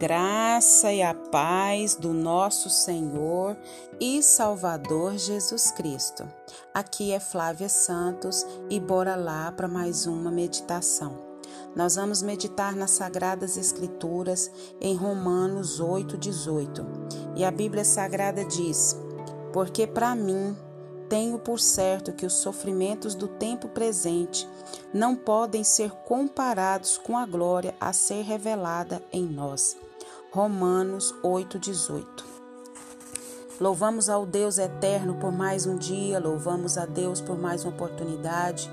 graça e a paz do nosso Senhor e Salvador Jesus Cristo. Aqui é Flávia Santos e bora lá para mais uma meditação. Nós vamos meditar nas Sagradas Escrituras em Romanos 8,18. E a Bíblia Sagrada diz: Porque para mim tenho por certo que os sofrimentos do tempo presente não podem ser comparados com a glória a ser revelada em nós. Romanos 8,18. Louvamos ao Deus eterno por mais um dia, louvamos a Deus por mais uma oportunidade,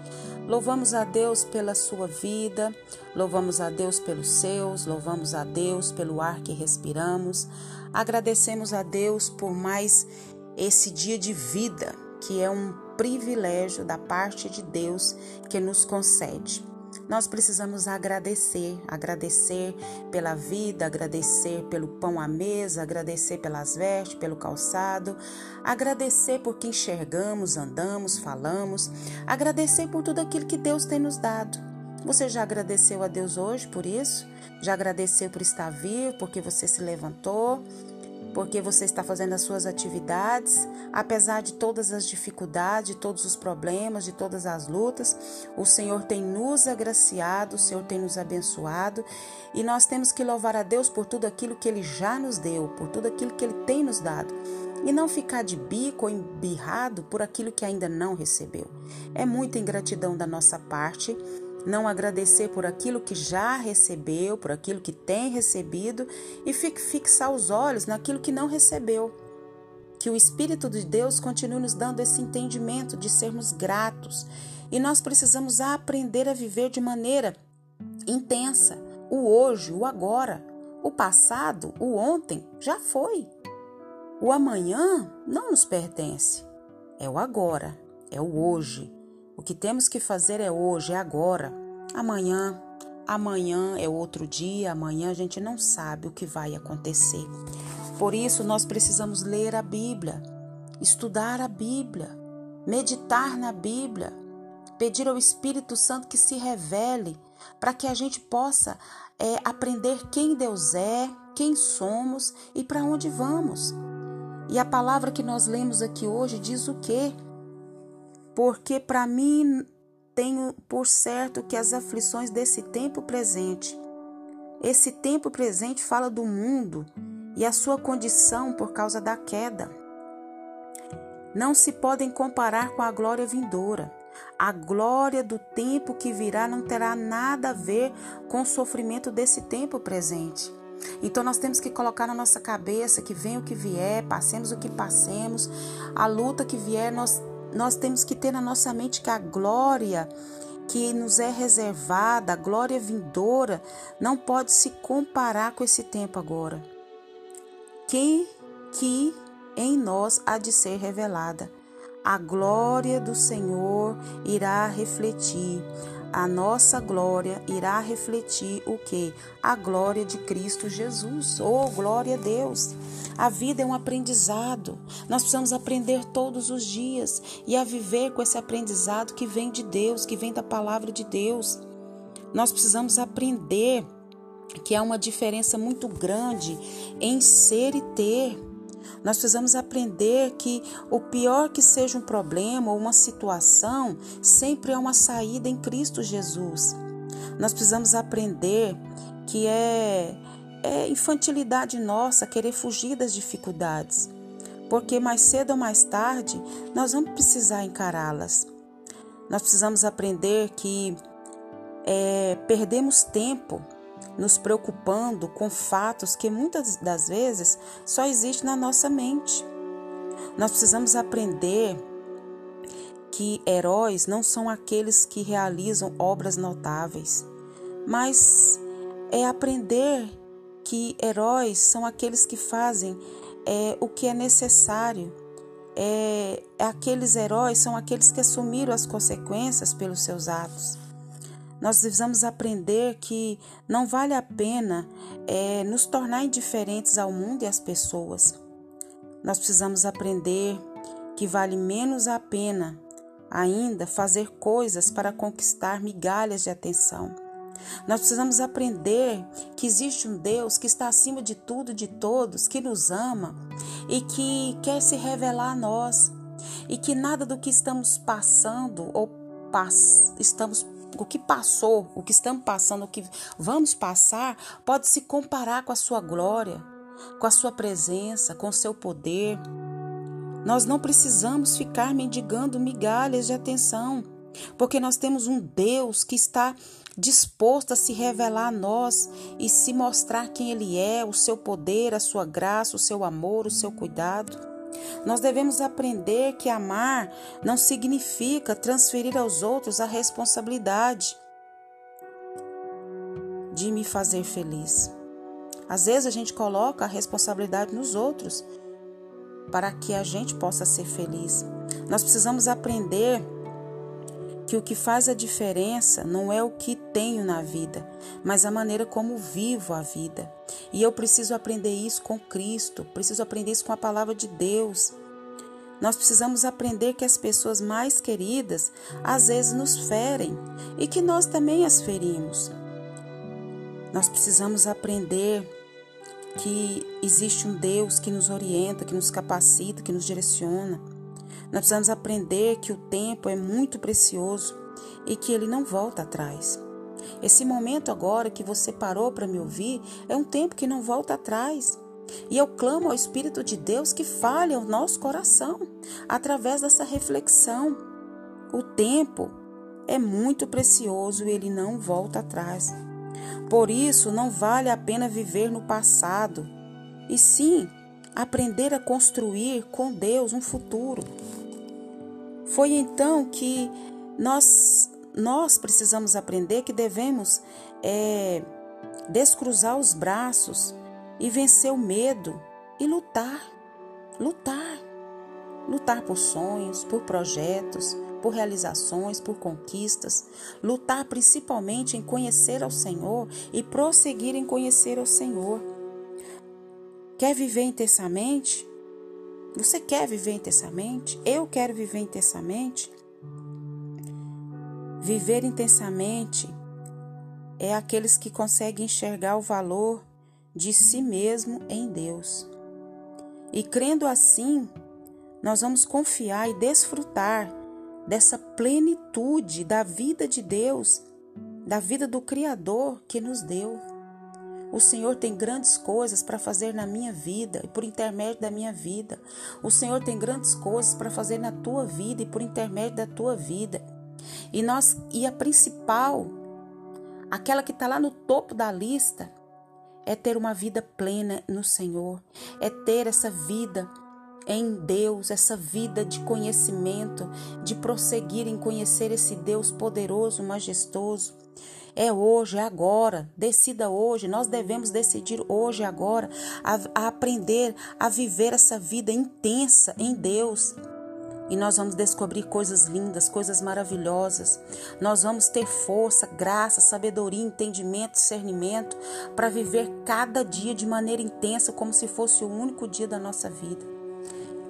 louvamos a Deus pela sua vida, louvamos a Deus pelos seus, louvamos a Deus pelo ar que respiramos, agradecemos a Deus por mais esse dia de vida, que é um privilégio da parte de Deus que nos concede. Nós precisamos agradecer, agradecer pela vida, agradecer pelo pão à mesa, agradecer pelas vestes, pelo calçado, agradecer por que enxergamos, andamos, falamos, agradecer por tudo aquilo que Deus tem nos dado. Você já agradeceu a Deus hoje por isso? Já agradeceu por estar vivo, porque você se levantou? Porque você está fazendo as suas atividades, apesar de todas as dificuldades, de todos os problemas, de todas as lutas, o Senhor tem nos agraciado, o Senhor tem nos abençoado e nós temos que louvar a Deus por tudo aquilo que Ele já nos deu, por tudo aquilo que Ele tem nos dado e não ficar de bico ou embirrado por aquilo que ainda não recebeu. É muita ingratidão da nossa parte não agradecer por aquilo que já recebeu, por aquilo que tem recebido e fixar os olhos naquilo que não recebeu. Que o Espírito de Deus continue nos dando esse entendimento de sermos gratos e nós precisamos aprender a viver de maneira intensa. O hoje, o agora, o passado, o ontem já foi. O amanhã não nos pertence. É o agora, é o hoje. O que temos que fazer é hoje, é agora. Amanhã, amanhã é outro dia, amanhã a gente não sabe o que vai acontecer. Por isso, nós precisamos ler a Bíblia, estudar a Bíblia, meditar na Bíblia, pedir ao Espírito Santo que se revele para que a gente possa é, aprender quem Deus é, quem somos e para onde vamos. E a palavra que nós lemos aqui hoje diz o quê? Porque para mim tenho por certo que as aflições desse tempo presente, esse tempo presente fala do mundo e a sua condição por causa da queda. Não se podem comparar com a glória vindoura. A glória do tempo que virá não terá nada a ver com o sofrimento desse tempo presente. Então nós temos que colocar na nossa cabeça que vem o que vier, passemos o que passemos, a luta que vier, nós nós temos que ter na nossa mente que a glória que nos é reservada, a glória vindoura, não pode se comparar com esse tempo agora. Quem que em nós há de ser revelada? A glória do Senhor irá refletir a nossa glória irá refletir o que? A glória de Cristo Jesus. Oh, glória a Deus! A vida é um aprendizado. Nós precisamos aprender todos os dias e a viver com esse aprendizado que vem de Deus, que vem da palavra de Deus. Nós precisamos aprender que há uma diferença muito grande em ser e ter. Nós precisamos aprender que o pior que seja um problema ou uma situação, sempre é uma saída em Cristo Jesus. Nós precisamos aprender que é, é infantilidade nossa querer fugir das dificuldades, porque mais cedo ou mais tarde nós vamos precisar encará-las. Nós precisamos aprender que é, perdemos tempo nos preocupando com fatos que muitas das vezes só existem na nossa mente. Nós precisamos aprender que heróis não são aqueles que realizam obras notáveis, mas é aprender que heróis são aqueles que fazem é, o que é necessário. É, aqueles heróis são aqueles que assumiram as consequências pelos seus atos. Nós precisamos aprender que não vale a pena é, nos tornar indiferentes ao mundo e às pessoas. Nós precisamos aprender que vale menos a pena ainda fazer coisas para conquistar migalhas de atenção. Nós precisamos aprender que existe um Deus que está acima de tudo de todos, que nos ama e que quer se revelar a nós. E que nada do que estamos passando ou pass estamos o que passou, o que estamos passando, o que vamos passar, pode se comparar com a sua glória, com a sua presença, com o seu poder. Nós não precisamos ficar mendigando migalhas de atenção, porque nós temos um Deus que está disposto a se revelar a nós e se mostrar quem Ele é, o seu poder, a sua graça, o seu amor, o seu cuidado. Nós devemos aprender que amar não significa transferir aos outros a responsabilidade de me fazer feliz. Às vezes a gente coloca a responsabilidade nos outros para que a gente possa ser feliz. Nós precisamos aprender que o que faz a diferença não é o que tenho na vida, mas a maneira como vivo a vida. E eu preciso aprender isso com Cristo, preciso aprender isso com a palavra de Deus. Nós precisamos aprender que as pessoas mais queridas às vezes nos ferem e que nós também as ferimos. Nós precisamos aprender que existe um Deus que nos orienta, que nos capacita, que nos direciona. Nós precisamos aprender que o tempo é muito precioso e que ele não volta atrás. Esse momento agora que você parou para me ouvir é um tempo que não volta atrás. E eu clamo ao Espírito de Deus que fale ao nosso coração através dessa reflexão. O tempo é muito precioso e ele não volta atrás. Por isso, não vale a pena viver no passado, e sim aprender a construir com Deus um futuro. Foi então que nós, nós precisamos aprender que devemos é, descruzar os braços e vencer o medo e lutar, lutar, lutar por sonhos, por projetos, por realizações, por conquistas, lutar principalmente em conhecer ao Senhor e prosseguir em conhecer ao Senhor. Quer viver intensamente? Você quer viver intensamente? Eu quero viver intensamente. Viver intensamente é aqueles que conseguem enxergar o valor de si mesmo em Deus. E crendo assim, nós vamos confiar e desfrutar dessa plenitude da vida de Deus, da vida do Criador que nos deu. O Senhor tem grandes coisas para fazer na minha vida e por intermédio da minha vida. O Senhor tem grandes coisas para fazer na tua vida e por intermédio da tua vida. E nós e a principal, aquela que está lá no topo da lista, é ter uma vida plena no Senhor, é ter essa vida em Deus, essa vida de conhecimento, de prosseguir em conhecer esse Deus poderoso, majestoso. É hoje, é agora. Decida hoje. Nós devemos decidir hoje, agora, a, a aprender a viver essa vida intensa em Deus. E nós vamos descobrir coisas lindas, coisas maravilhosas. Nós vamos ter força, graça, sabedoria, entendimento, discernimento para viver cada dia de maneira intensa, como se fosse o único dia da nossa vida.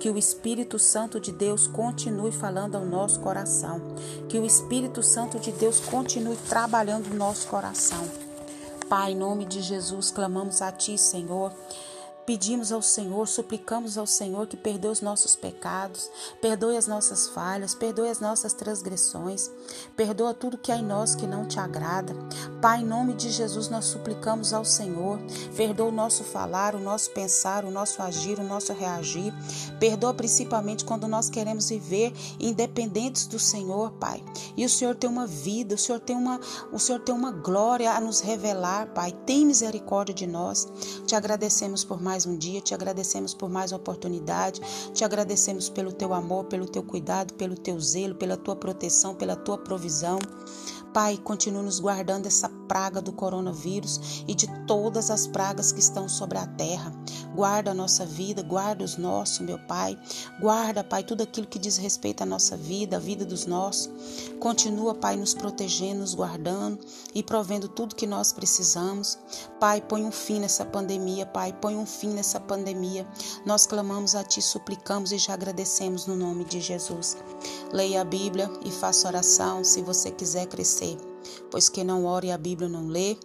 Que o Espírito Santo de Deus continue falando ao nosso coração. Que o Espírito Santo de Deus continue trabalhando no nosso coração. Pai, em nome de Jesus, clamamos a Ti, Senhor. Pedimos ao Senhor, suplicamos ao Senhor que perdoe os nossos pecados, perdoe as nossas falhas, perdoe as nossas transgressões, perdoa tudo que há em nós que não te agrada. Pai, em nome de Jesus, nós suplicamos ao Senhor, perdoa o nosso falar, o nosso pensar, o nosso agir, o nosso reagir. Perdoa principalmente quando nós queremos viver independentes do Senhor, Pai. E o Senhor tem uma vida, o Senhor tem uma, o Senhor tem uma glória a nos revelar, Pai. Tem misericórdia de nós. Te agradecemos por mais mais um dia, te agradecemos por mais uma oportunidade, te agradecemos pelo teu amor, pelo teu cuidado, pelo teu zelo, pela tua proteção, pela tua provisão. Pai, continue nos guardando essa praga do coronavírus e de todas as pragas que estão sobre a terra. Guarda a nossa vida, guarda os nossos, meu Pai. Guarda, Pai, tudo aquilo que diz respeito à nossa vida, a vida dos nossos. Continua, Pai, nos protegendo, nos guardando e provendo tudo que nós precisamos. Pai, põe um fim nessa pandemia, Pai, põe um fim nessa pandemia. Nós clamamos a Ti, suplicamos e já agradecemos no nome de Jesus. Leia a Bíblia e faça oração se você quiser crescer. Pois quem não ora e a Bíblia não lê,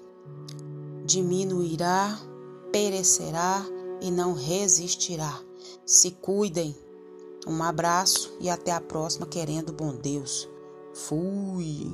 diminuirá, perecerá e não resistirá. Se cuidem. Um abraço e até a próxima, querendo bom Deus. Fui.